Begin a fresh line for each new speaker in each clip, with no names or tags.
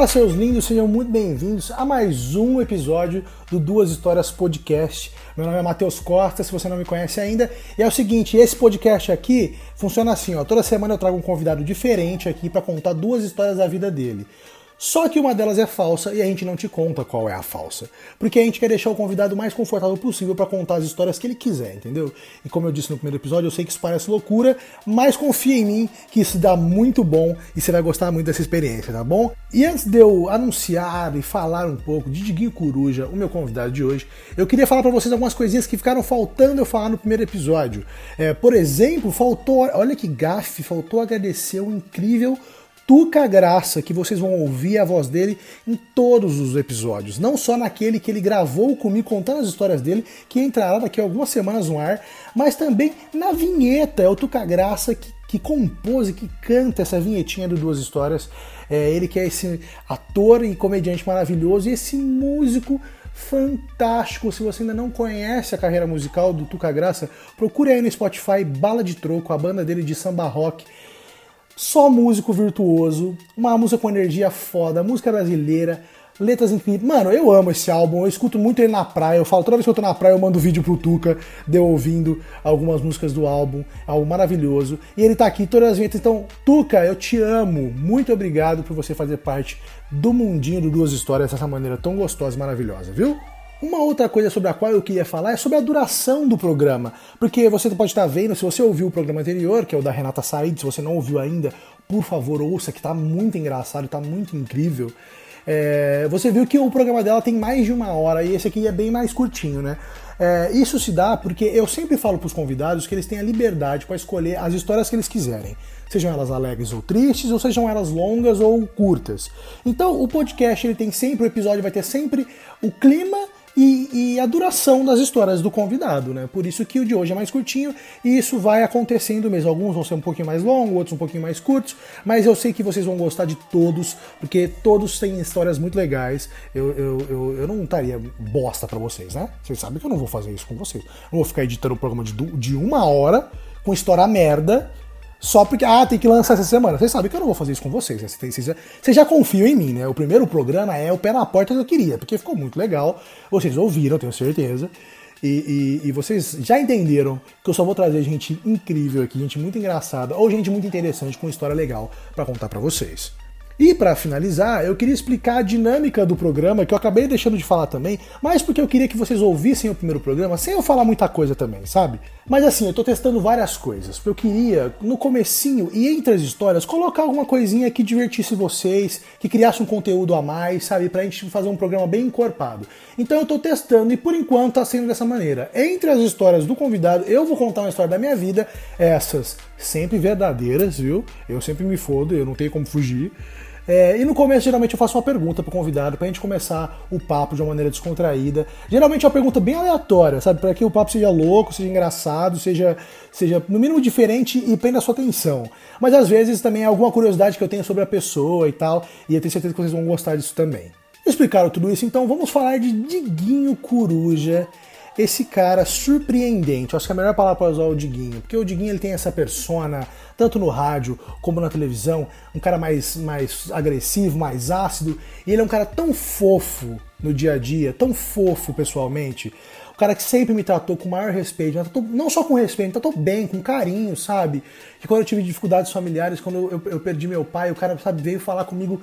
Fala, seus lindos, sejam muito bem-vindos a mais um episódio do Duas Histórias Podcast. Meu nome é Matheus Costa, se você não me conhece ainda. E é o seguinte, esse podcast aqui funciona assim, ó. Toda semana eu trago um convidado diferente aqui para contar duas histórias da vida dele. Só que uma delas é falsa e a gente não te conta qual é a falsa. Porque a gente quer deixar o convidado o mais confortável possível para contar as histórias que ele quiser, entendeu? E como eu disse no primeiro episódio, eu sei que isso parece loucura, mas confia em mim que isso dá muito bom e você vai gostar muito dessa experiência, tá bom? E antes de eu anunciar e falar um pouco de Diguinho Coruja, o meu convidado de hoje, eu queria falar para vocês algumas coisinhas que ficaram faltando eu falar no primeiro episódio. É, por exemplo, faltou, olha que gafe, faltou agradecer o incrível Tuca Graça, que vocês vão ouvir a voz dele em todos os episódios, não só naquele que ele gravou comigo contando as histórias dele, que entrará daqui a algumas semanas no ar, mas também na vinheta. É o Tuca Graça que, que compôs e que canta essa vinhetinha do Duas Histórias. É ele que é esse ator e comediante maravilhoso e esse músico fantástico. Se você ainda não conhece a carreira musical do Tuca Graça, procure aí no Spotify Bala de Troco, a banda dele de samba rock só músico virtuoso, uma música com energia foda, música brasileira, letras incríveis. Mano, eu amo esse álbum, eu escuto muito ele na praia. Eu falo, toda vez que eu tô na praia, eu mando vídeo pro Tuca, de eu ouvindo algumas músicas do álbum. É algo maravilhoso. E ele tá aqui todas as vezes. Então, Tuca, eu te amo. Muito obrigado por você fazer parte do mundinho do Duas Histórias dessa maneira tão gostosa e maravilhosa, viu? Uma outra coisa sobre a qual eu queria falar é sobre a duração do programa. Porque você pode estar vendo, se você ouviu o programa anterior, que é o da Renata Said, se você não ouviu ainda, por favor, ouça, que tá muito engraçado, tá muito incrível. É, você viu que o programa dela tem mais de uma hora e esse aqui é bem mais curtinho, né? É, isso se dá porque eu sempre falo para os convidados que eles têm a liberdade para escolher as histórias que eles quiserem, sejam elas alegres ou tristes, ou sejam elas longas ou curtas. Então, o podcast ele tem sempre o episódio vai ter sempre o clima e, e, a duração das histórias do convidado, né? Por isso que o de hoje é mais curtinho e isso vai acontecendo mesmo. Alguns vão ser um pouquinho mais longos, outros um pouquinho mais curtos, mas eu sei que vocês vão gostar de todos, porque todos têm histórias muito legais. Eu, eu, eu, eu não estaria bosta para vocês, né? Vocês sabem que eu não vou fazer isso com vocês. Não vou ficar editando um programa de, de uma hora com história merda só porque, ah, tem que lançar essa semana. Vocês sabem que eu não vou fazer isso com vocês. Né? Vocês, vocês, vocês já confiam em mim, né? O primeiro programa é o pé na porta que eu queria, porque ficou muito legal. Vocês ouviram, tenho certeza. E, e, e, vocês já entenderam que eu só vou trazer gente incrível aqui, gente muito engraçada ou gente muito interessante com história legal para contar para vocês. E para finalizar, eu queria explicar a dinâmica do programa, que eu acabei deixando de falar também, mas porque eu queria que vocês ouvissem o primeiro programa, sem eu falar muita coisa também, sabe? Mas assim, eu tô testando várias coisas. Eu queria, no comecinho e entre as histórias, colocar alguma coisinha que divertisse vocês, que criasse um conteúdo a mais, sabe? Pra gente fazer um programa bem encorpado. Então eu tô testando e por enquanto tá sendo dessa maneira. Entre as histórias do convidado, eu vou contar uma história da minha vida, essas sempre verdadeiras, viu? Eu sempre me fodo, eu não tenho como fugir. É, e no começo, geralmente, eu faço uma pergunta pro convidado pra gente começar o papo de uma maneira descontraída. Geralmente é uma pergunta bem aleatória, sabe? Para que o papo seja louco, seja engraçado, seja, seja no mínimo diferente e prenda a sua atenção. Mas às vezes também é alguma curiosidade que eu tenho sobre a pessoa e tal, e eu tenho certeza que vocês vão gostar disso também. Explicaram tudo isso, então vamos falar de Diguinho Coruja esse cara surpreendente. Eu acho que é a melhor palavra para usar é o Diguinho, porque o Diguinho ele tem essa persona, tanto no rádio como na televisão, um cara mais, mais agressivo, mais ácido, e ele é um cara tão fofo no dia a dia, tão fofo pessoalmente. O cara que sempre me tratou com o maior respeito, tratou, não só com respeito, me tratou bem, com carinho, sabe? Que quando eu tive dificuldades familiares, quando eu, eu, eu perdi meu pai, o cara, sabe, veio falar comigo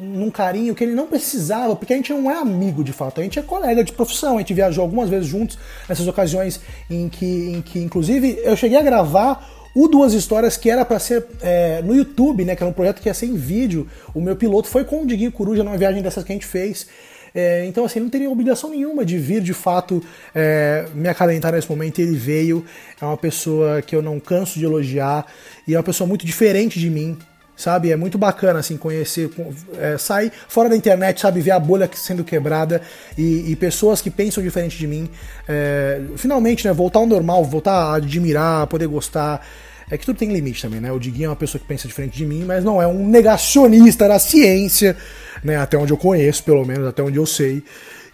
num carinho que ele não precisava, porque a gente não é amigo de fato, a gente é colega de profissão, a gente viajou algumas vezes juntos nessas ocasiões em que, em que inclusive, eu cheguei a gravar o Duas Histórias que era para ser é, no YouTube, né, que era um projeto que ia ser em vídeo. O meu piloto foi com o Diguinho Coruja numa viagem dessas que a gente fez. É, então, assim, não teria obrigação nenhuma de vir de fato é, me acalentar nesse momento. Ele veio, é uma pessoa que eu não canso de elogiar e é uma pessoa muito diferente de mim sabe? É muito bacana, assim, conhecer, é, sair fora da internet, sabe? Ver a bolha sendo quebrada e, e pessoas que pensam diferente de mim. É, finalmente, né? Voltar ao normal, voltar a admirar, poder gostar. É que tudo tem limite também, né? O Diguinho é uma pessoa que pensa diferente de mim, mas não é um negacionista da ciência, né? Até onde eu conheço, pelo menos, até onde eu sei.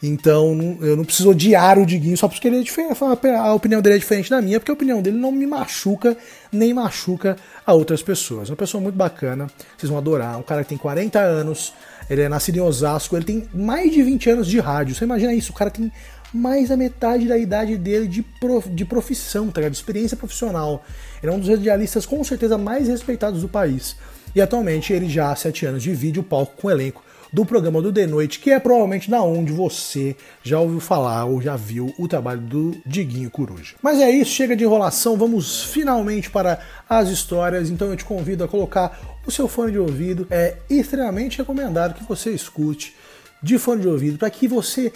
Então eu não preciso odiar o Diguinho só porque ele é diferente, a opinião dele é diferente da minha, porque a opinião dele não me machuca nem machuca a outras pessoas. Uma pessoa muito bacana, vocês vão adorar. Um cara que tem 40 anos, Ele é nascido em Osasco, ele tem mais de 20 anos de rádio. Você imagina isso, o cara tem mais da metade da idade dele de, prof, de profissão, tá ligado? De experiência profissional. Ele é um dos radialistas com certeza mais respeitados do país. E atualmente ele já há 7 anos divide o palco com o elenco do programa do The Noite, que é provavelmente da onde você já ouviu falar ou já viu o trabalho do Diguinho Coruja. Mas é isso, chega de enrolação, vamos finalmente para as histórias. Então eu te convido a colocar o seu fone de ouvido. É extremamente recomendado que você escute de fone de ouvido para que você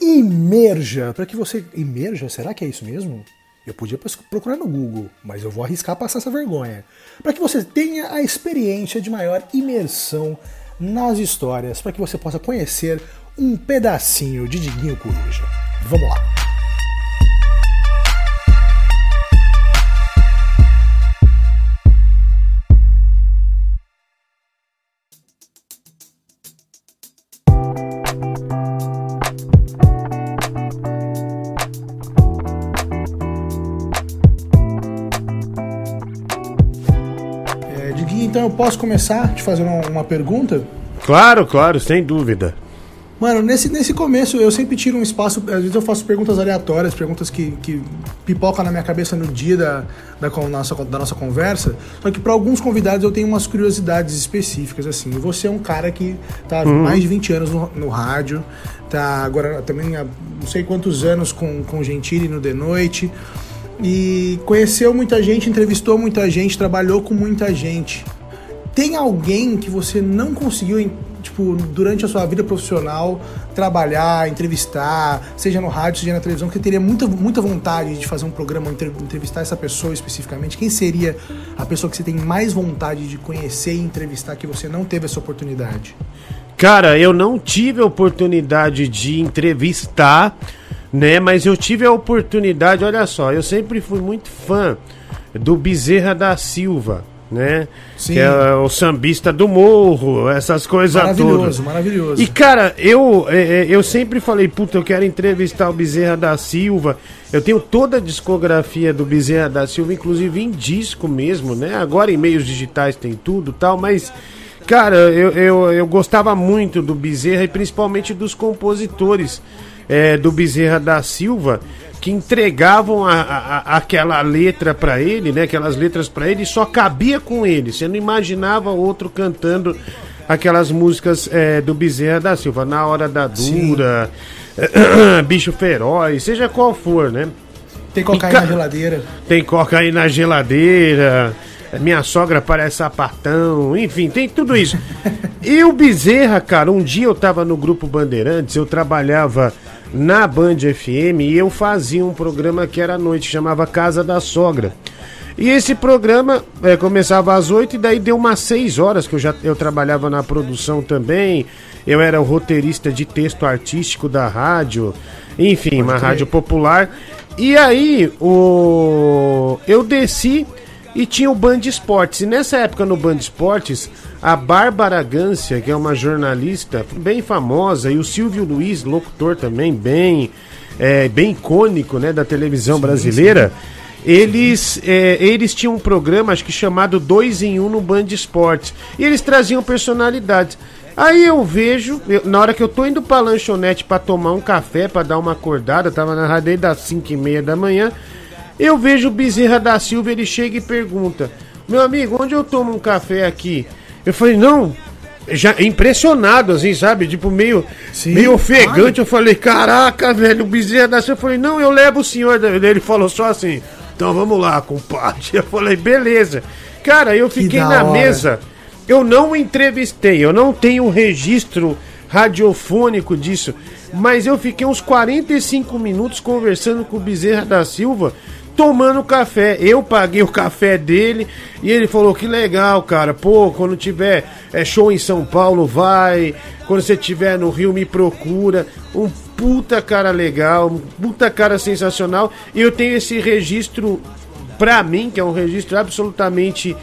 imerja, para que você imerja, será que é isso mesmo? Eu podia procurar no Google, mas eu vou arriscar passar essa vergonha. Para que você tenha a experiência de maior imersão nas histórias para que você possa conhecer um pedacinho de Diguinho Coruja. Vamos lá! Posso começar te fazendo uma pergunta?
Claro, claro, sem dúvida.
Mano, nesse, nesse começo eu sempre tiro um espaço, às vezes eu faço perguntas aleatórias, perguntas que, que pipocam na minha cabeça no dia da, da, nossa, da nossa conversa, só que para alguns convidados eu tenho umas curiosidades específicas, assim. Você é um cara que tá há uhum. mais de 20 anos no, no, rádio, tá agora também há não sei quantos anos com, com Gentili no The Noite, e conheceu muita gente, entrevistou muita gente, trabalhou com muita gente. Tem alguém que você não conseguiu, tipo, durante a sua vida profissional, trabalhar, entrevistar, seja no rádio, seja na televisão, que teria muita, muita vontade de fazer um programa, entrevistar essa pessoa especificamente? Quem seria a pessoa que você tem mais vontade de conhecer e entrevistar que você não teve essa oportunidade?
Cara, eu não tive a oportunidade de entrevistar, né? Mas eu tive a oportunidade, olha só, eu sempre fui muito fã do Bezerra da Silva né? Sim. Que é o sambista do morro, essas coisas
maravilhoso, todas. Maravilhoso, maravilhoso.
E cara, eu, é, é, eu sempre falei, puta, eu quero entrevistar o Bezerra da Silva. Eu tenho toda a discografia do Bezerra da Silva, inclusive em disco mesmo, né? Agora em meios digitais tem tudo tal, mas. Cara, eu, eu, eu gostava muito do Bezerra e principalmente dos compositores é, do Bezerra da Silva que entregavam a, a, aquela letra para ele, né? Aquelas letras para ele, só cabia com ele. Você não imaginava outro cantando aquelas músicas é, do Bezerra da Silva, na hora da dura, bicho feroz, seja qual for, né?
Tem cocaína na geladeira.
Tem cocaína na geladeira. Minha sogra parece sapatão, enfim, tem tudo isso. e o Bezerra, cara, um dia eu tava no grupo Bandeirantes, eu trabalhava na Band FM e eu fazia um programa que era à noite, chamava Casa da Sogra. E esse programa é, começava às 8 e daí deu umas 6 horas que eu já eu trabalhava na produção também. Eu era o roteirista de texto artístico da rádio, enfim, Pode uma ter. rádio popular. E aí o eu desci e tinha o Band Esportes. E nessa época no Band Esportes, a Bárbara Gância, que é uma jornalista bem famosa, e o Silvio Luiz, locutor também, bem, é, bem icônico né, da televisão sim, brasileira. Sim. Eles, é, eles tinham um programa, acho que chamado Dois em Um no Band Esportes. E eles traziam personalidades. Aí eu vejo, eu, na hora que eu tô indo pra lanchonete para tomar um café, para dar uma acordada, tava na rádio das 5 e meia da manhã, eu vejo o Bezerra da Silva, ele chega e pergunta: Meu amigo, onde eu tomo um café aqui? Eu falei: Não, já impressionado, assim, sabe? Tipo, meio, Sim, meio ofegante. Eu falei: Caraca, velho, o Bezerra da Silva. Eu falei: Não, eu levo o senhor. Ele falou só assim: Então vamos lá, compadre. Eu falei: Beleza. Cara, eu fiquei na hora. mesa. Eu não entrevistei, eu não tenho registro radiofônico disso, mas eu fiquei uns 45 minutos conversando com o Bezerra da Silva tomando café. Eu paguei o café dele e ele falou que legal, cara. Pô, quando tiver é, show em São Paulo, vai. Quando você tiver no Rio, me procura. Um puta cara legal, um puta cara sensacional. E eu tenho esse registro pra mim, que é um registro absolutamente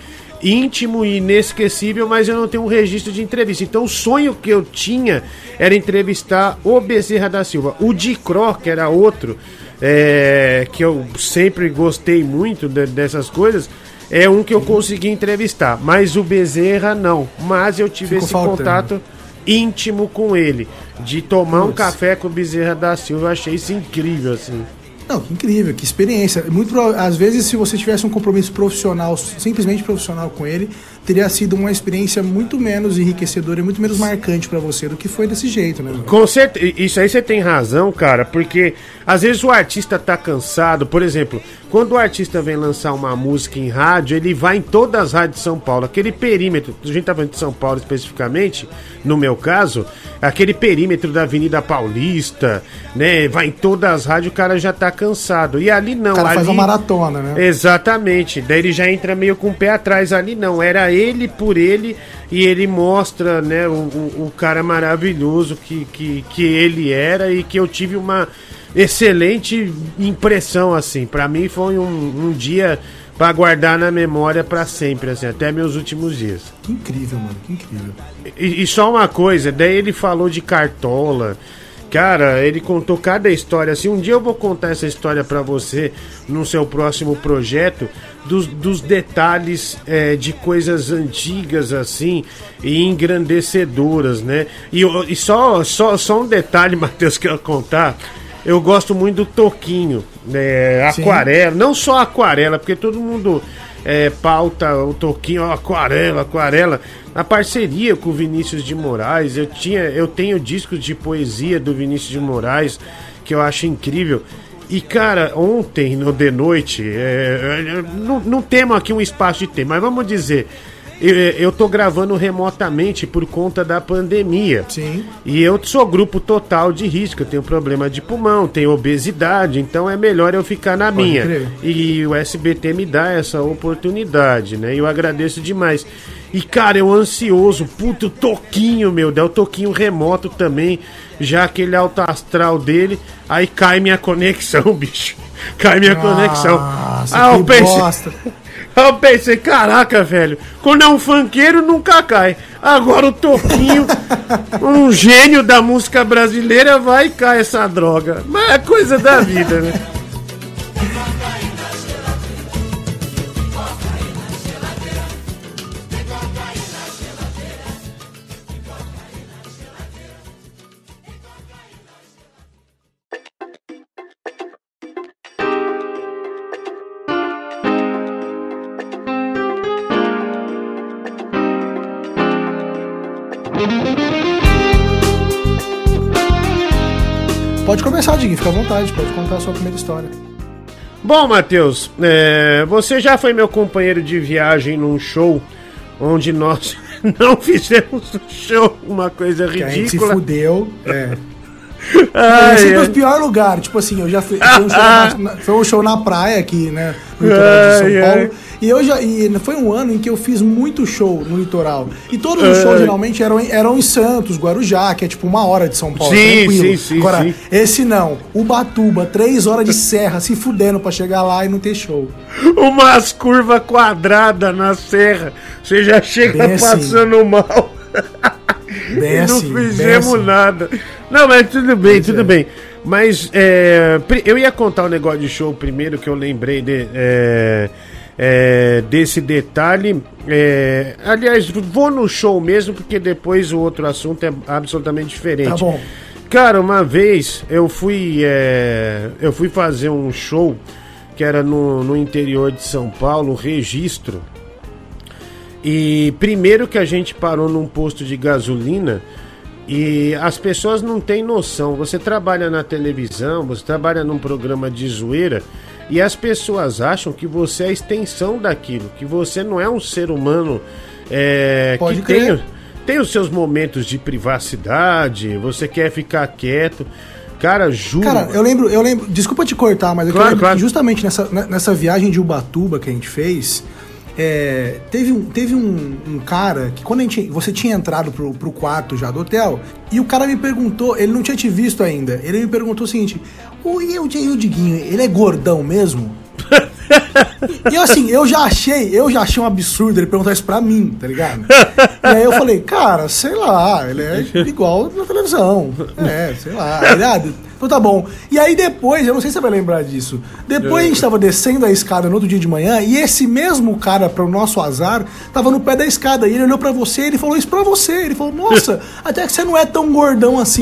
íntimo e inesquecível, mas eu não tenho um registro de entrevista. Então o sonho que eu tinha era entrevistar o Bezerra da Silva. O Dicró, que era outro, é, que eu sempre gostei muito de, dessas coisas, é um que eu consegui entrevistar. Mas o Bezerra não. Mas eu tive esse faltando. contato íntimo com ele. De tomar um café com o Bezerra da Silva, eu achei isso incrível, assim.
Não, que incrível, que experiência. Muito às vezes, se você tivesse um compromisso profissional, simplesmente profissional com ele, teria sido uma experiência muito menos enriquecedora e muito menos marcante para você do que foi desse jeito, né?
Com certeza, isso aí você tem razão, cara, porque às vezes o artista tá cansado, por exemplo, quando o artista vem lançar uma música em rádio, ele vai em todas as rádios de São Paulo, aquele perímetro, a gente tá falando de São Paulo especificamente, no meu caso, aquele perímetro da Avenida Paulista, né, vai em todas as rádios, o cara já tá cansado. E ali não, o cara ali
faz uma maratona, né?
Exatamente. Daí ele já entra meio com o pé atrás ali não, era ele por ele e ele mostra né, o, o, cara maravilhoso que, que, que ele era e que eu tive uma excelente impressão assim. Para mim foi um, um dia para guardar na memória para sempre, assim, até meus últimos dias.
Que incrível, mano, que incrível.
E, e só uma coisa, daí ele falou de cartola. Cara, ele contou cada história. Assim, um dia eu vou contar essa história para você no seu próximo projeto, dos, dos detalhes é, de coisas antigas assim e engrandecedoras, né? E, e só, só, só um detalhe, Matheus, que eu contar. Eu gosto muito do Toquinho, né? Aquarela, não só aquarela, porque todo mundo é, pauta o Toquinho, aquarela, aquarela. A parceria com o Vinícius de Moraes, eu tinha, eu tenho discos de poesia do Vinícius de Moraes que eu acho incrível. E cara, ontem no de noite, é, é não, não temos aqui um espaço de tempo, mas vamos dizer, eu, eu tô gravando remotamente por conta da pandemia.
Sim.
E eu sou grupo total de risco. Eu tenho problema de pulmão, tenho obesidade, então é melhor eu ficar na Pode minha. Crer. E o SBT me dá essa oportunidade, né? E eu agradeço demais. E, cara, eu ansioso, puto toquinho, meu Deus, o toquinho remoto também, já aquele alto astral dele, aí cai minha conexão, bicho. Cai minha Nossa, conexão.
Ah, eu pensei, bosta.
Eu pensei, caraca, velho, quando é um funkeiro nunca cai. Agora o Toquinho, um gênio da música brasileira, vai e cai essa droga. Mas é coisa da vida, né?
Fica à vontade, pode contar a sua primeira história.
Bom, Matheus, é, você já foi meu companheiro de viagem num show onde nós não fizemos um show, uma coisa ridícula. Que a gente se
fudeu, é. Ai, sempre é. o pior lugar. Tipo assim, eu já fui. Foi um, show na, foi um show na praia aqui, né? No litoral de São Paulo. E eu já. E foi um ano em que eu fiz muito show no litoral. E todos os shows geralmente eram, eram em Santos, Guarujá, que é tipo uma hora de São Paulo.
Sim, tranquilo. sim, sim.
Agora,
sim.
esse não. Ubatuba, três horas de serra, se fudendo pra chegar lá e não ter show.
Umas curvas quadradas na serra. Você já chega bem assim. passando assim. mal. Não assim, fizemos assim. nada. Não, mas tudo bem, pois tudo é. bem. Mas é, eu ia contar o um negócio de show primeiro que eu lembrei de, é, é, desse detalhe. É, aliás, vou no show mesmo, porque depois o outro assunto é absolutamente diferente. Tá
bom.
Cara, uma vez eu fui, é, eu fui fazer um show que era no, no interior de São Paulo, registro. E primeiro que a gente parou num posto de gasolina e as pessoas não têm noção. Você trabalha na televisão, você trabalha num programa de zoeira e as pessoas acham que você é a extensão daquilo, que você não é um ser humano é,
Pode
que tem, tem os seus momentos de privacidade, você quer ficar quieto. Cara, juro. Cara,
eu lembro, eu lembro. Desculpa te cortar, mas eu claro, claro. que justamente nessa, nessa viagem de Ubatuba que a gente fez, é, teve um, teve um, um, cara que quando a gente, você tinha entrado pro, pro quarto já do hotel, e o cara me perguntou, ele não tinha te visto ainda, ele me perguntou o seguinte: o, e o, o Diguinho, ele é gordão mesmo? e assim, eu já achei, eu já achei um absurdo ele perguntar isso pra mim, tá ligado? E aí eu falei, cara, sei lá, ele é igual na televisão. É, sei lá. Ele, ah, Então tá bom. E aí depois, eu não sei se você vai lembrar disso. Depois a gente tava descendo a escada no outro dia de manhã e esse mesmo cara, pro nosso azar, tava no pé da escada. E ele olhou pra você e ele falou isso pra você. Ele falou, nossa, até que você não é tão gordão assim.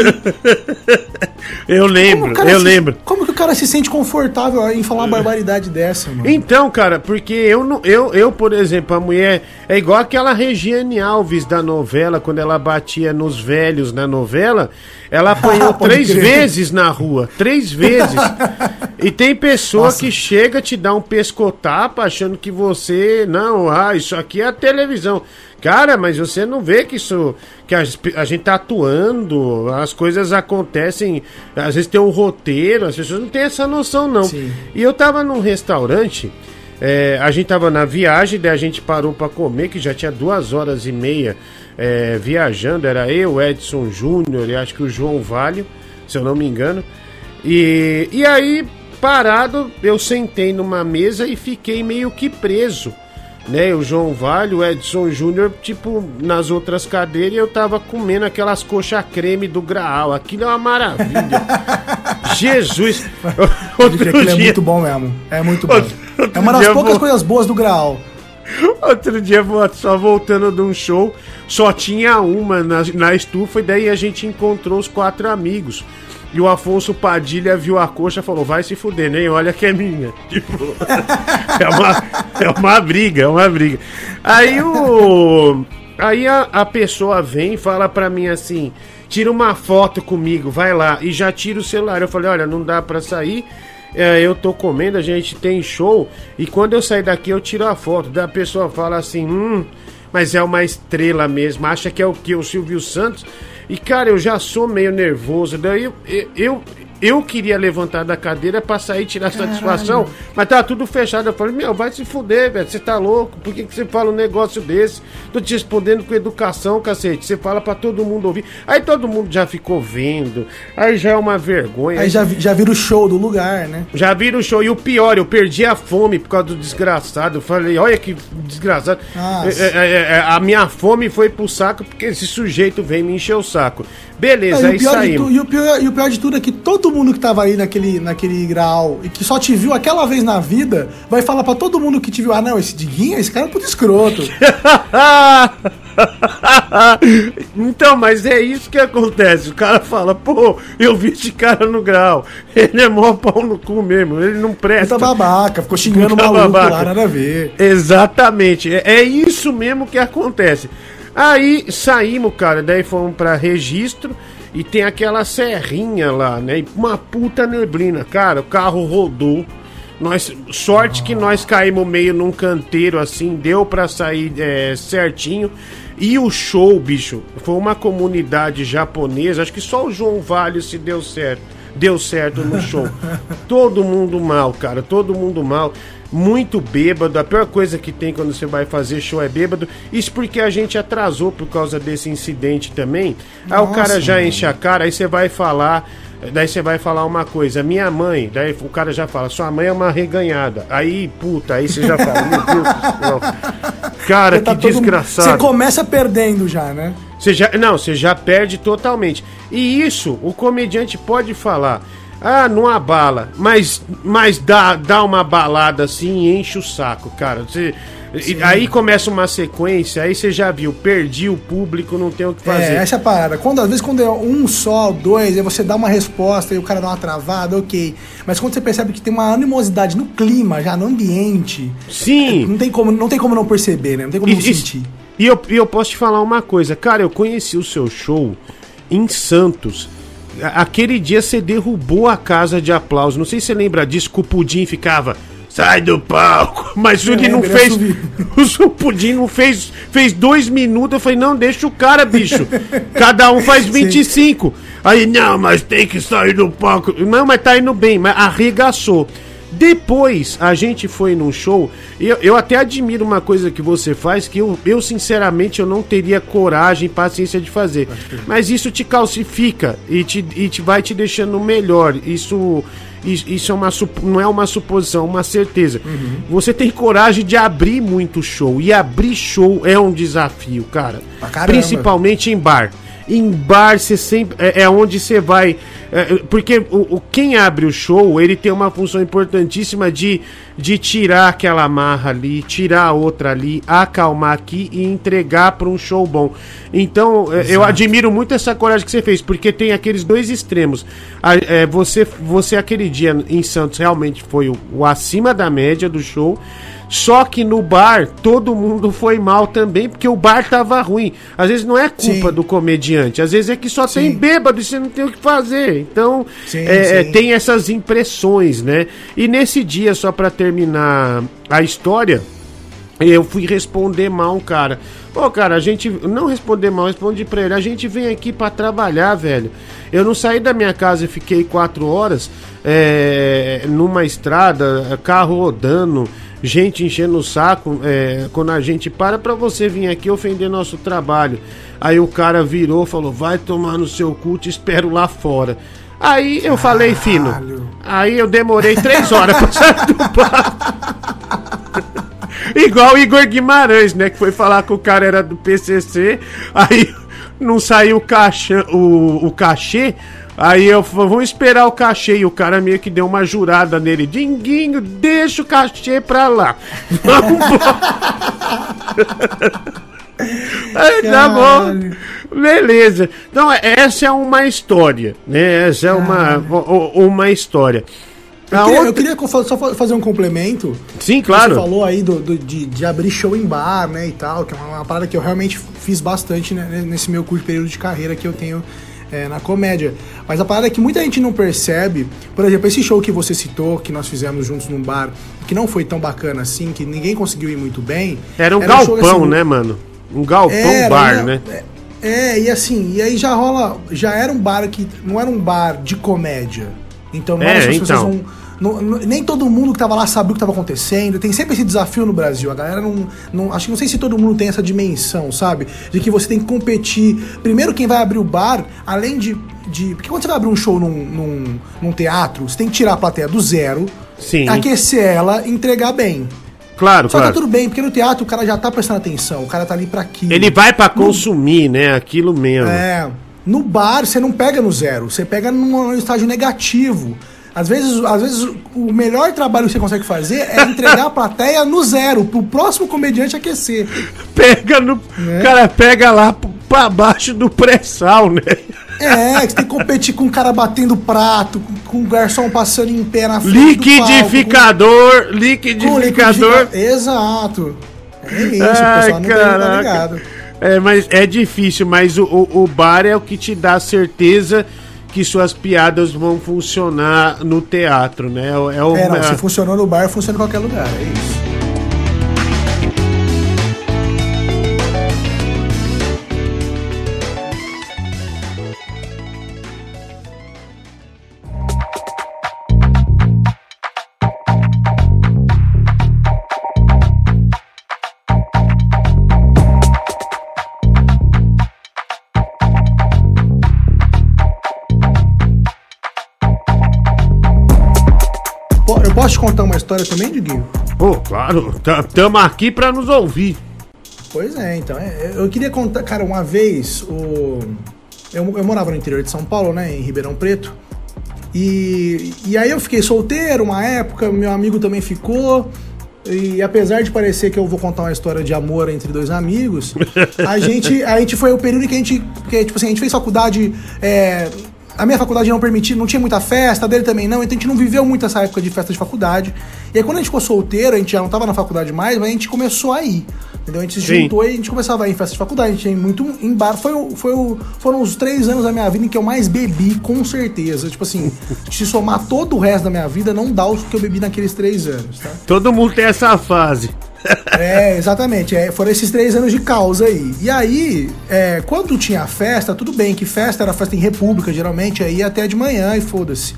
eu lembro, eu
se,
lembro.
Como que o cara se sente confortável em falar uma barbaridade dessa, mano?
Então, cara, porque eu, não, eu, eu, por exemplo, a mulher é igual aquela Regiane Alves da novela, quando ela batia nos velhos na novela, ela apanhou três crer. vezes na rua. Três vezes. e tem pessoa Nossa. que chega, te dá um pescotapa achando que você. Não, ah, isso aqui é a televisão. Cara, mas você não vê que isso. que a, a, gente tá atuando, as coisas acontecem. Às vezes tem um roteiro, as pessoas não têm essa noção, não. Sim. E eu tava num restaurante. É, a gente tava na viagem, daí a gente parou para comer, que já tinha duas horas e meia é, viajando. Era eu, Edson Júnior e acho que o João Valho, se eu não me engano. E, e aí, parado, eu sentei numa mesa e fiquei meio que preso né? O João Vale, o Edson Júnior, tipo, nas outras cadeiras, eu tava comendo aquelas coxa creme do Graal. Aquilo é uma maravilha. Jesus!
Outro dia... é muito bom mesmo. É muito bom. Outro é uma das poucas vou... coisas boas do Graal.
Outro dia, só voltando de um show, só tinha uma na, na estufa, e daí a gente encontrou os quatro amigos. E o Afonso Padilha viu a coxa e falou: vai se fuder, nem olha que é minha. Tipo, é, uma, é uma briga, é uma briga. Aí o. Aí a, a pessoa vem e fala pra mim assim: tira uma foto comigo, vai lá. E já tira o celular. Eu falei: olha, não dá pra sair. É, eu tô comendo, a gente tem show. E quando eu sair daqui, eu tiro a foto. Da pessoa fala assim: hum, mas é uma estrela mesmo. Acha que é o que? O Silvio Santos? E cara, eu já sou meio nervoso. Daí eu, eu, eu queria levantar da cadeira pra sair tirar Caralho. satisfação, mas tava tudo fechado. Eu falei, meu, vai se fuder, velho. Você tá louco? Por que, que você fala um negócio desse? Tô te respondendo com educação, cacete. Você fala pra todo mundo ouvir. Aí todo mundo já ficou vendo. Aí já é uma vergonha.
Aí já, já vira o show do lugar, né?
Já vira o show. E o pior, eu perdi a fome por causa do desgraçado. Eu falei, olha que desgraçado. É, é, é, a minha fome foi pro saco porque esse sujeito veio me encher o saco. Beleza, aí saímos.
E o, pior, e o pior de tudo é que todo mundo que tava aí naquele, naquele grau e que só te viu aquela vez na vida, vai falar para todo mundo que te viu, ah não, esse Diguinho, esse cara é puto escroto.
então, mas é isso que acontece. O cara fala, pô, eu vi esse cara no grau. Ele é mó pau no cu mesmo, ele não presta.
Puta babaca, ficou xingando maluco babaca. lá, nada a ver.
Exatamente, é, é isso mesmo que acontece. Aí saímos, cara, daí fomos para registro e tem aquela serrinha lá, né? E uma puta neblina, cara, o carro rodou. Nós, sorte que nós caímos meio num canteiro assim, deu para sair é, certinho. E o show, bicho, foi uma comunidade japonesa, acho que só o João Vale se deu certo. Deu certo no show. todo mundo mal, cara, todo mundo mal muito bêbado. A pior coisa que tem quando você vai fazer show é bêbado. Isso porque a gente atrasou por causa desse incidente também. Nossa, aí o cara já enche a cara, aí você vai falar. Daí você vai falar uma coisa, minha mãe, daí o cara já fala, sua mãe é uma reganhada. Aí, puta, aí você já fala, meu Deus do céu. Cara, tá que desgraçado. Você
começa perdendo já, né?
Você já, não, você já perde totalmente. E isso, o comediante pode falar. Ah, não abala. Mas, mas dá, dá uma balada assim e enche o saco, cara. Você, aí começa uma sequência, aí você já viu, perdi o público, não tem o que fazer.
É, essa é a parada. Quando, às vezes quando é um só, dois, aí você dá uma resposta e o cara dá uma travada, ok. Mas quando você percebe que tem uma animosidade no clima, já no ambiente.
Sim.
Não tem como não, tem como não perceber, né? Não tem como e, não sentir.
E eu, e eu posso te falar uma coisa, cara, eu conheci o seu show em Santos aquele dia você derrubou a casa de aplauso. Não sei se você lembra disso, que o Pudim ficava. Sai do palco! Mas ele não fez. O Pudim não fez. Fez dois minutos. Eu falei, não, deixa o cara, bicho. Cada um faz 25. Sim. Aí, não, mas tem que sair do palco. Não, mas tá indo bem, mas arregaçou. Depois a gente foi num show. Eu, eu até admiro uma coisa que você faz que eu, eu sinceramente eu não teria coragem, paciência de fazer. Mas isso te calcifica e te, e te vai te deixando melhor. Isso isso é uma, não é uma suposição, é uma certeza. Uhum. Você tem coragem de abrir muito show. E abrir show é um desafio, cara. Principalmente em bar. Em bar você sempre é, é onde você vai, é, porque o, o, quem abre o show ele tem uma função importantíssima de, de tirar aquela marra ali, tirar a outra ali, acalmar aqui e entregar para um show bom. Então é, eu admiro muito essa coragem que você fez, porque tem aqueles dois extremos. A, é, você, você aquele dia em Santos realmente foi o, o acima da média do show. Só que no bar todo mundo foi mal também, porque o bar tava ruim. Às vezes não é culpa sim. do comediante, às vezes é que só sim. tem bêbado e você não tem o que fazer. Então sim, é, é tem essas impressões, né? E nesse dia, só para terminar a história, eu fui responder mal, cara. Pô, cara, a gente não responder mal, respondi pra ele. A gente vem aqui para trabalhar, velho. Eu não saí da minha casa e fiquei quatro horas é, numa estrada, carro rodando gente enchendo o saco é, quando a gente para para você vir aqui ofender nosso trabalho. Aí o cara virou, falou: vai tomar no seu cu, te espero lá fora. Aí eu Caralho. falei fino. Aí eu demorei três horas pra sair do. Igual o Igor Guimarães, né? Que foi falar que o cara era do PCC. Aí não saiu o, caixa, o, o cachê. Aí eu falei, vamos esperar o cachê. E o cara meio que deu uma jurada nele. Dinguinho, deixa o cachê pra lá. Vamos Aí, tá bom. Beleza. Então, essa é uma história, né? Essa é uma, uma história.
Eu queria, eu queria, só fazer um complemento.
Sim, claro.
Você falou aí do, do de, de, abrir show em bar, né, e tal, que é uma, uma parada que eu realmente fiz bastante né, nesse meu curto período de carreira que eu tenho é, na comédia. Mas a parada é que muita gente não percebe, por exemplo, esse show que você citou, que nós fizemos juntos num bar, que não foi tão bacana assim, que ninguém conseguiu ir muito bem.
Era um era galpão, um assim, né, mano? Um galpão era, bar, né?
É, é, e assim, e aí já rola. Já era um bar que. Não era um bar de comédia. Então não é, era então. Vão, não, não, nem todo mundo que tava lá sabia o que estava acontecendo. Tem sempre esse desafio no Brasil. A galera não, não. Acho que não sei se todo mundo tem essa dimensão, sabe? De que você tem que competir. Primeiro, quem vai abrir o bar, além de. de porque quando você vai abrir um show num, num, num teatro, você tem que tirar a plateia do zero,
Sim.
aquecer ela entregar bem.
Claro,
Só
claro.
tá tudo bem, porque no teatro o cara já tá prestando atenção, o cara tá ali pra aquilo.
Ele vai para consumir, no... né? Aquilo mesmo.
É. No bar, você não pega no zero, você pega num estágio negativo. Às vezes, às vezes o melhor trabalho que você consegue fazer é entregar a plateia no zero, pro próximo comediante aquecer.
Pega no. Né? cara pega lá pra baixo do pré-sal, né?
É, você tem que competir com o cara batendo prato, com, o garçom passando em pé na
frente. Liquidificador, palco, com, liquidificador.
Com Exato. É isso, Ai, o pessoal não tá ligado.
É, mas é difícil, mas o, o, o bar é o que te dá certeza que suas piadas vão funcionar no teatro, né?
É, o, é não, se funcionou no bar, funciona em qualquer lugar, é isso. História também, Diguinho?
Pô, claro, estamos aqui para nos ouvir.
Pois é, então. É, eu queria contar, cara, uma vez, o... eu, eu morava no interior de São Paulo, né, em Ribeirão Preto. E, e aí eu fiquei solteiro uma época, meu amigo também ficou. E apesar de parecer que eu vou contar uma história de amor entre dois amigos, a gente, a gente foi o período que a gente. Que, tipo assim, a gente fez faculdade. É, a minha faculdade não permitia, não tinha muita festa, dele também não, então a gente não viveu muito essa época de festa de faculdade. E aí quando a gente ficou solteiro, a gente já não tava na faculdade mais, mas a gente começou a ir. Entendeu? A gente se Sim. juntou e a gente começava a ir em festa de faculdade, a gente ia muito em bar. Foi, foi, foram os três anos da minha vida em que eu mais bebi, com certeza. Tipo assim, se somar todo o resto da minha vida, não dá o que eu bebi naqueles três anos, tá?
Todo mundo tem essa fase.
É, exatamente. É, foram esses três anos de causa aí. E aí, é, quando tinha festa, tudo bem, que festa era festa em república, geralmente, aí até de manhã e foda-se.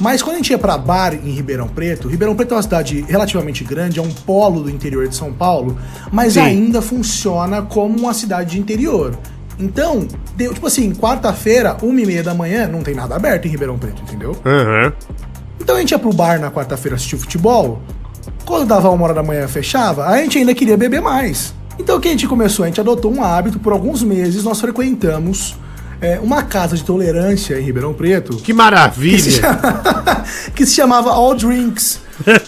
Mas quando a gente ia para bar em Ribeirão Preto, Ribeirão Preto é uma cidade relativamente grande, é um polo do interior de São Paulo, mas Sim. ainda funciona como uma cidade de interior. Então, deu, tipo assim, quarta-feira, uma e meia da manhã, não tem nada aberto em Ribeirão Preto, entendeu?
Uhum.
Então a gente ia pro bar na quarta-feira assistir futebol, quando dava uma hora da manhã fechava, a gente ainda queria beber mais. Então o que a gente começou? A gente adotou um hábito, por alguns meses nós frequentamos é, uma casa de tolerância em Ribeirão Preto.
Que maravilha!
Que se, chama- que se chamava All Drinks.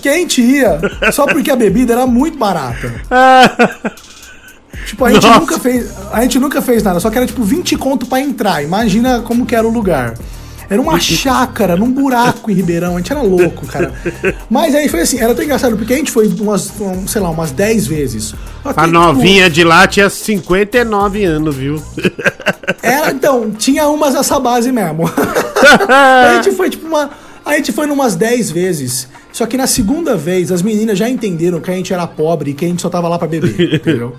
Que a gente ia só porque a bebida era muito barata. Tipo, a gente,
Nossa.
nunca fez, a gente nunca fez nada, só que era tipo 20 conto pra entrar. Imagina como que era o lugar. Era uma chácara, num buraco em Ribeirão, a gente era louco, cara. Mas aí foi assim, era tão engraçado, porque a gente foi umas, um, sei lá, umas 10 vezes.
A
tipo,
novinha de lá tinha 59 anos, viu?
Era, então, tinha umas dessa base mesmo. a gente foi tipo uma. A gente foi numas 10 vezes. Só que na segunda vez as meninas já entenderam que a gente era pobre e que a gente só tava lá pra beber, entendeu?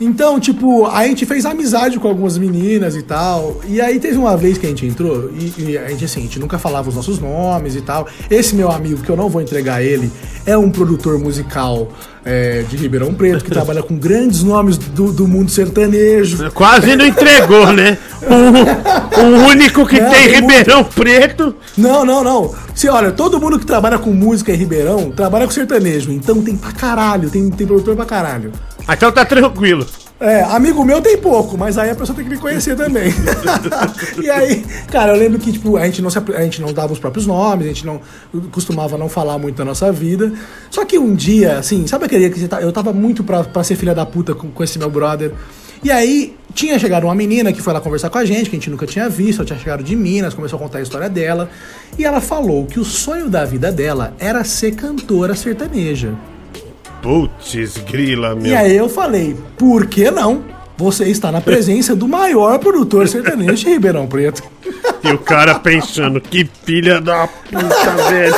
Então, tipo, a gente fez amizade com algumas meninas e tal. E aí teve uma vez que a gente entrou e, e a gente, assim, a gente nunca falava os nossos nomes e tal. Esse meu amigo, que eu não vou entregar ele, é um produtor musical é, de Ribeirão Preto, que trabalha com grandes nomes do, do mundo sertanejo.
Quase não entregou, né? O, o único que
Não,
tem Ribeirão Preto.
Não, não, não. Você olha, todo mundo que trabalha com música em Ribeirão trabalha com sertanejo. Então tem pra caralho, tem, tem produtor pra caralho.
Ah, Então tá tranquilo.
É, amigo meu tem pouco, mas aí a pessoa tem que me conhecer também. e aí, cara, eu lembro que tipo, a gente não se a gente não dava os próprios nomes, a gente não costumava não falar muito da nossa vida. Só que um dia, assim, sabe aquele que você tá- eu tava muito pra, pra ser filha da puta com, com esse meu brother. E aí tinha chegado uma menina que foi lá conversar com a gente, que a gente nunca tinha visto, ela tinha chegado de Minas, começou a contar a história dela. E ela falou que o sonho da vida dela era ser cantora sertaneja.
Putz, grila, meu.
E aí eu falei, por que não? Você está na presença do maior produtor sertanejo de Ribeirão Preto.
E o cara pensando, que filha da puta, velho.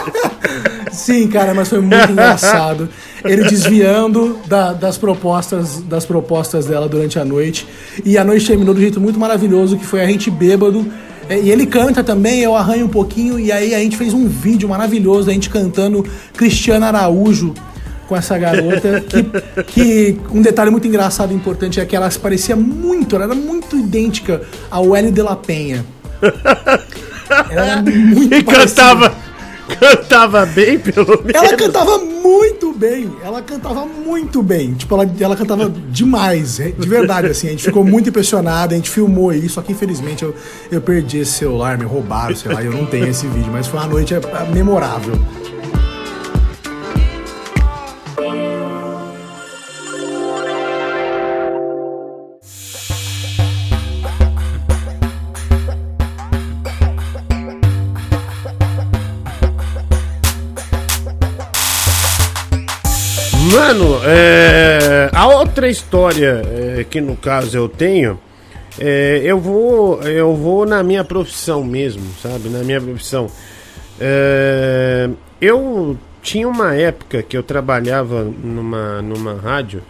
Sim, cara, mas foi muito engraçado. Ele desviando da- das propostas das propostas dela durante a noite. E a noite terminou um jeito muito maravilhoso, que foi a gente bêbado. É, E ele canta também, eu arranho um pouquinho. E aí a gente fez um vídeo maravilhoso da gente cantando Cristiano Araújo com essa garota. Que, que um detalhe muito engraçado e importante é que ela se parecia muito, ela era muito idêntica ao L de la Penha. Ela era muito
E
parecida.
cantava, cantava bem, pelo menos.
Ela cantava muito bem. Ela cantava muito bem. Tipo, ela, ela cantava demais. é, De verdade, assim. A gente ficou muito impressionado. A gente filmou isso. Só que, infelizmente, eu, eu perdi esse celular. Me roubaram, sei lá. e Eu não tenho esse vídeo. Mas foi uma noite é, memorável.
Mano, é, a outra história é, que no caso eu tenho, é, eu vou eu vou na minha profissão mesmo, sabe? Na minha profissão. É, eu tinha uma época que eu trabalhava numa, numa rádio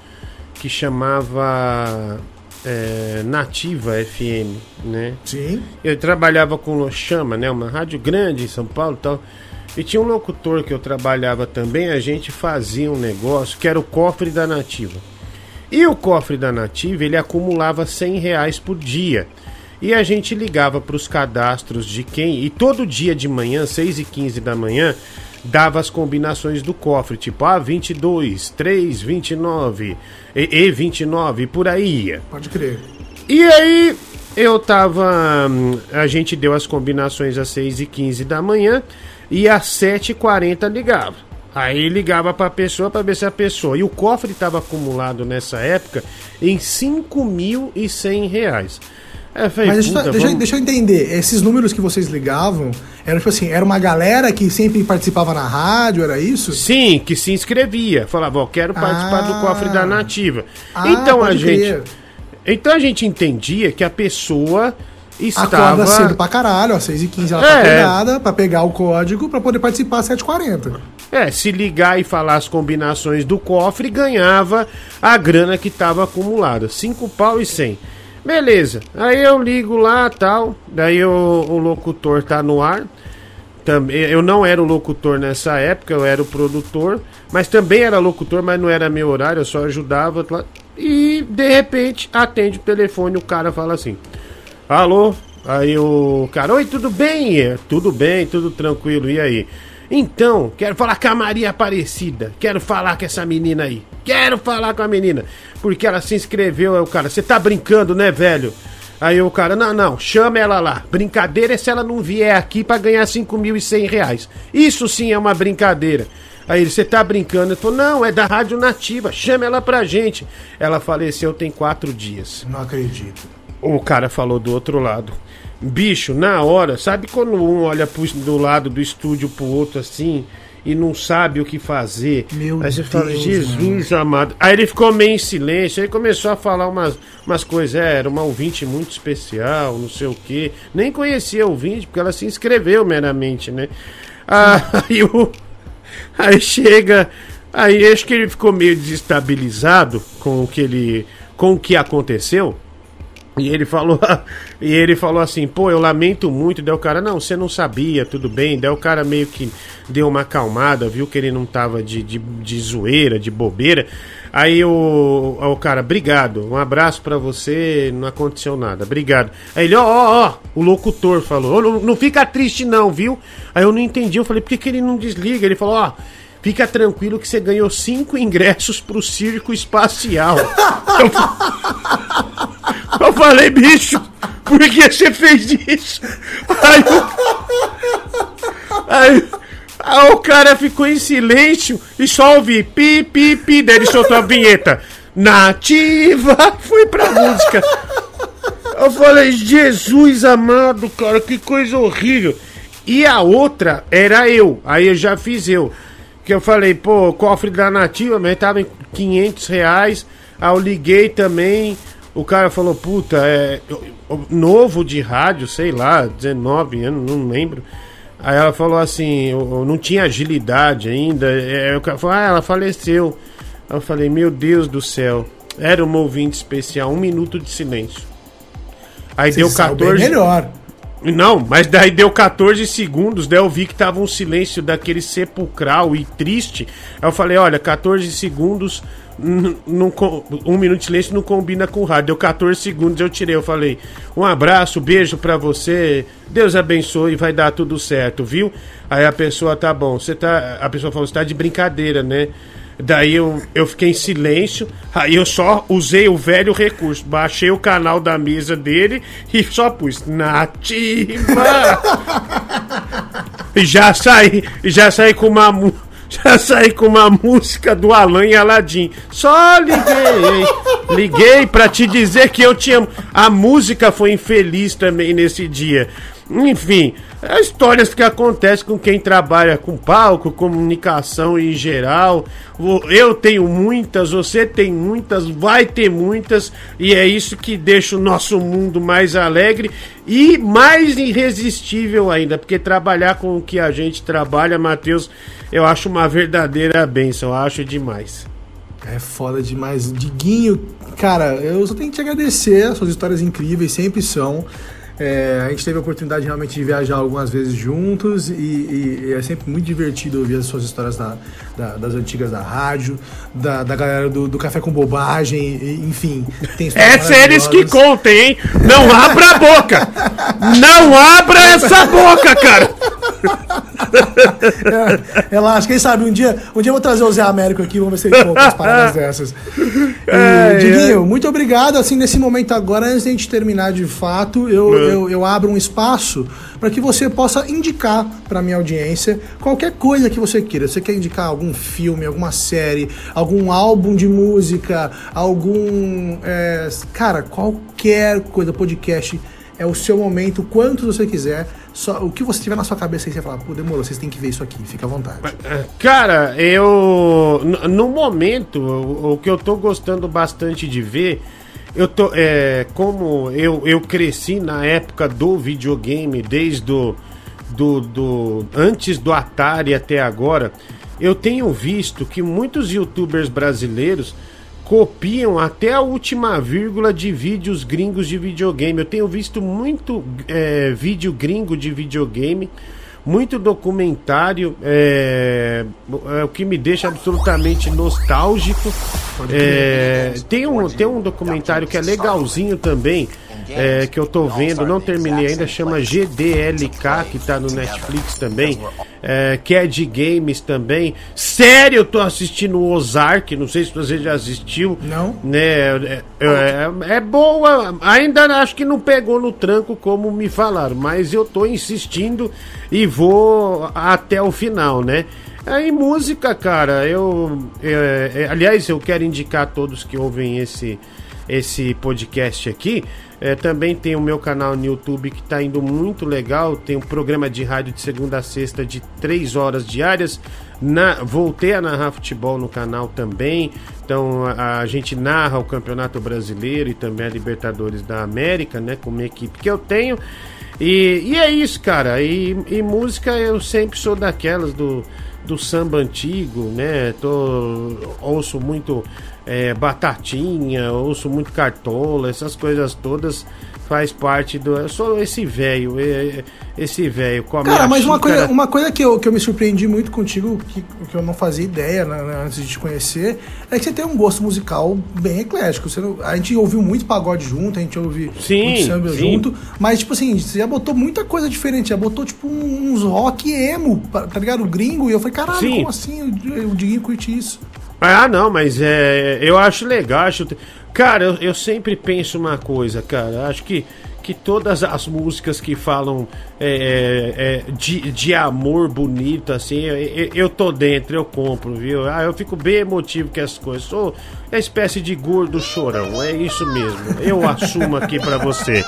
que chamava é, Nativa FM, né?
Sim.
Eu trabalhava com Lochama, né? Uma rádio grande em São Paulo e tal. E tinha um locutor que eu trabalhava também, a gente fazia um negócio que era o cofre da Nativa. E o cofre da Nativa, ele acumulava 100 reais por dia. E a gente ligava para os cadastros de quem... E todo dia de manhã, 6 e 15 da manhã, dava as combinações do cofre. Tipo, ah, 22, 3, 29, e, e 29, e por aí ia.
Pode crer.
E aí, eu tava. hum, A gente deu as combinações às 6 e 15 da manhã e às 7 e 40 ligava. Aí ligava pra pessoa pra ver se a pessoa. E o cofre tava acumulado nessa época em 5.100 reais. Aí eu falei,
Mas deixa, eu-
"Puta,
deixa,
vamos-"
deixa eu entender. Esses números que vocês ligavam, eram tipo assim, era uma galera que sempre participava na rádio, era isso?
Sim, que se inscrevia. Falava, ó, quero participar do
Ah.
cofre da nativa.
Ah,
então a gente.
crer.
Então a gente entendia que a pessoa estava.
Acorda cedo pra caralho, ó, 6h15 ela
É.
tá pegada pra pegar o código pra poder participar às 7h40.
É, se ligar e falar as combinações do cofre, ganhava a grana que estava acumulada. 5 pau e 100. Beleza. Aí eu ligo lá tal. Daí o, o locutor tá no ar. Também, eu não era o locutor nessa época, eu era o produtor. Mas também era locutor, mas não era meu horário, eu só ajudava. E de repente atende o telefone o cara fala assim: Alô? Aí o cara, oi, tudo bem? Tudo bem, tudo tranquilo, e aí? Então, quero falar com a Maria Aparecida. Quero falar com essa menina aí. Quero falar com a menina. Porque ela se inscreveu, aí o cara, você tá brincando, né, velho? Aí o cara, não, não, chama ela lá. Brincadeira é se ela não vier aqui para ganhar 5.100 reais. Isso sim é uma brincadeira. Aí ele, você tá brincando? Ele falou, não, é da Rádio Nativa, chama ela pra gente. Ela faleceu tem quatro dias.
Não acredito.
O cara falou do outro lado. Bicho, na hora, sabe quando um olha pro, do lado do estúdio pro outro assim e não sabe o que fazer?
Meu
aí você
Deus,
fala, Jesus amado. Aí ele ficou meio em silêncio, aí começou a falar umas, umas coisas. É, era uma ouvinte muito especial, não sei o quê. Nem conhecia a ouvinte, porque ela se inscreveu meramente, né? Ah, aí, o, aí chega. Aí acho que ele ficou meio desestabilizado com o que ele. com o que aconteceu. E ele falou, e ele falou assim, pô, eu lamento muito. Daí o cara, não, você não sabia, tudo bem. Daí o cara meio que deu uma acalmada, viu que ele não tava de, de, de zoeira, de bobeira. Aí o, o cara, obrigado, um abraço para você, não aconteceu nada, obrigado. Aí ele, ó, ó, ó, o locutor falou, não, não fica triste não, viu? Aí eu não entendi, eu falei, por que, que ele não desliga? Ele falou, ó. Fica tranquilo que você ganhou cinco ingressos pro circo espacial. eu, eu falei, bicho, por que você fez isso? Aí, aí, aí, o cara ficou em silêncio e só ouvi pi, pi, pi. Daí ele soltou a vinheta. Nativa! Fui pra música. Eu falei, Jesus amado, cara, que coisa horrível. E a outra era eu. Aí eu já fiz eu. Que eu falei, pô, cofre da Nativa, mas tava em 500 reais. Aí eu liguei também. O cara falou, puta, é novo de rádio, sei lá, 19 anos, não lembro. Aí ela falou assim, eu, não tinha agilidade ainda. Aí o cara falou, ah, ela faleceu. Aí eu falei, meu Deus do céu. Era uma ouvinte especial, um minuto de silêncio. Aí
Você
deu
saiu
14.
bem melhor.
Não, mas daí deu 14 segundos, daí eu vi que tava um silêncio daquele sepulcral e triste. Aí eu falei, olha, 14 segundos, um minuto de silêncio não combina com rádio. Deu 14 segundos, eu tirei, eu falei, um abraço, beijo pra você, Deus abençoe, vai dar tudo certo, viu? Aí a pessoa, tá bom, você tá. A pessoa falou, você tá de brincadeira, né? Daí eu, eu fiquei em silêncio, aí eu só usei o velho recurso, baixei o canal da mesa dele e só pus Nativa! E já saí, já saí com uma já saí com uma música do Alan e. Só liguei, liguei pra te dizer que eu te amo. A música foi infeliz também nesse dia. Enfim, é histórias que acontecem com quem trabalha com palco, comunicação em geral. Eu tenho muitas, você tem muitas, vai ter muitas, e é isso que deixa o nosso mundo mais alegre e mais irresistível ainda, porque trabalhar com o que a gente trabalha, Matheus, eu acho uma verdadeira benção, acho demais.
É foda demais. Diguinho, cara, eu só tenho que te agradecer. As suas histórias incríveis sempre são. É, a gente teve a oportunidade realmente de viajar algumas vezes juntos e, e- e é sempre muito divertido ouvir as suas histórias da- da- das antigas da rádio, da, da galera do, do Café com Bobagem, e- enfim. Tem
É séries que contem, hein? Não abra a boca! Não abra essa boca, cara!
É, Relaxa, quem sabe um dia, um dia eu vou trazer o Zé Américo aqui, vamos ver se ele conta umas paradas dessas. E,
Ai,
Diguinho, muito obrigado. Assim, nesse momento agora, antes de a gente terminar de fato, eu, eu, eu abro um espaço para que você possa indicar para minha audiência qualquer coisa que você queira. Você quer indicar algum filme, alguma série, algum álbum de música, algum. é, cara, qualquer coisa, podcast. É o seu momento, quantos você quiser. Só, o que você tiver na sua cabeça aí, você fala, pô, demorou, vocês têm que ver isso aqui, fica à vontade.
Cara, eu. No momento, o, o que eu tô gostando bastante de ver. Eu tô. É, como eu, eu cresci na época do videogame, desde o. Do, do, antes do Atari até agora, eu tenho visto que muitos youtubers brasileiros copiam até a última vírgula de vídeos gringos de videogame. Eu tenho visto muito é, vídeo gringo de videogame, muito documentário, é, é o que me deixa absolutamente nostálgico. É, tem, um, tem um documentário que é legalzinho também. É, que eu tô vendo, não terminei ainda, chama GDLK, que tá no Netflix também, é, que é de games também. Sério, eu tô assistindo o Ozark, não sei se você já assistiu.
Não.
Né, é, é, é boa, ainda acho que não pegou no tranco como me falaram, mas eu tô insistindo e vou até o final, né? Aí, música, cara, eu. É, é, aliás, eu quero indicar a todos que ouvem esse, esse podcast aqui. É, também tem o meu canal no YouTube que está indo muito legal. Tem um programa de rádio de segunda a sexta de três horas diárias. Na, voltei a narrar futebol no canal também. Então a, a, gente narra o Campeonato Brasileiro e também a Libertadores da América, né? Com uma equipe que eu tenho. E, e é isso, cara. E, e música eu sempre sou daquelas do do samba antigo, né? Tô, ouço muito é, batatinha, ouço muito cartola, essas coisas todas faz parte do. Eu sou esse velho, esse velho.
Cara, mas uma coisa, uma coisa que, eu, que eu me surpreendi muito contigo, que, que eu não fazia ideia né, né, antes de te conhecer, é que você tem um gosto musical bem eclético. Você não, a gente ouviu muito pagode junto, a gente ouve
sim, muito
samba sim. junto, mas, tipo assim, você já botou muita coisa diferente, já botou, tipo, uns rock emo, tá ligado? Gringo, e eu falei, caralho, sim. como assim? O, o Diguinho curte isso.
Ah, não, mas é, eu acho legal. Acho, cara, eu, eu sempre penso uma coisa, cara. Acho que, que todas as músicas que falam é, é, é de, de amor bonito, assim, eu, eu tô dentro, eu compro, viu? Ah, eu fico bem emotivo com as coisas. Sou uma espécie de gordo chorão, é isso mesmo. Eu assumo aqui para você.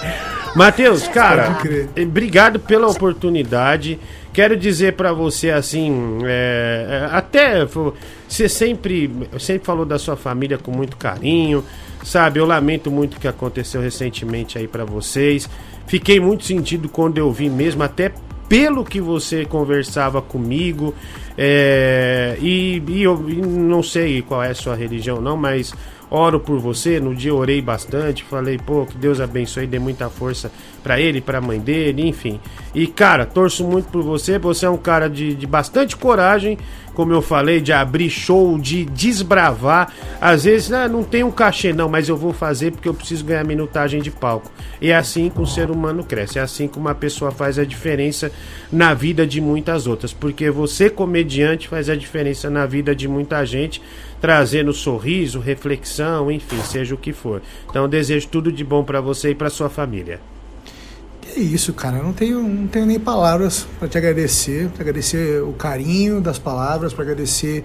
Matheus, cara, obrigado pela oportunidade. Quero dizer para você assim, é, é até você sempre, sempre falou da sua família com muito carinho, sabe? Eu lamento muito o que aconteceu recentemente aí para vocês. Fiquei muito sentido quando eu vi mesmo, até pelo que você conversava comigo. É, e, e eu e não sei qual é a sua religião, não, mas oro por você. No dia orei bastante, falei, pô, que Deus abençoe, dê muita força para ele, para a mãe dele, enfim. E cara, torço muito por você. Você é um cara de, de bastante coragem, como eu falei, de abrir show, de desbravar. Às vezes, ah, não tem um cachê, não, mas eu vou fazer porque eu preciso ganhar minutagem de palco. E é assim que o ser humano cresce, é assim que uma pessoa faz a diferença na vida de muitas outras. Porque você, comediante, faz a diferença na vida de muita gente trazendo sorriso, reflexão, enfim, seja o que for. Então, desejo tudo de bom para você e para sua família.
Que isso, cara. Eu não tenho, não tenho nem palavras para te agradecer, para agradecer o carinho das palavras, para agradecer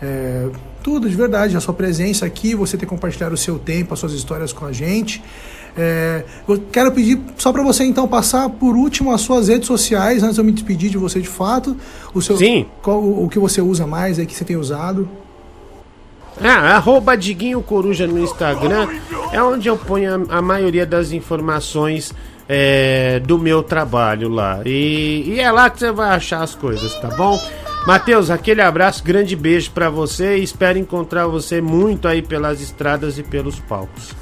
é, tudo de verdade, a sua presença aqui, você ter compartilhado o seu tempo, as suas histórias com a gente. É, eu quero pedir só para você então passar por último as suas redes sociais antes de eu me despedir de você de fato. O seu,
Sim.
Qual, o que você usa mais aí que você tem usado?
Ah, arroba Diguinho Coruja no Instagram é onde eu ponho a, a maioria das informações é, do meu trabalho lá. E, e, é lá que você vai achar as coisas, tá bom? Matheus, aquele abraço, grande beijo para você e espero encontrar você muito aí pelas estradas e pelos palcos.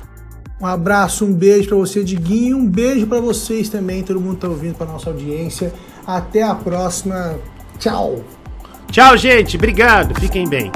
Um abraço, um beijo para você, Diguinho, um beijo para vocês também, todo mundo tá ouvindo para nossa audiência. Até a próxima. Tchau.
Tchau, gente. Obrigado. Fiquem bem.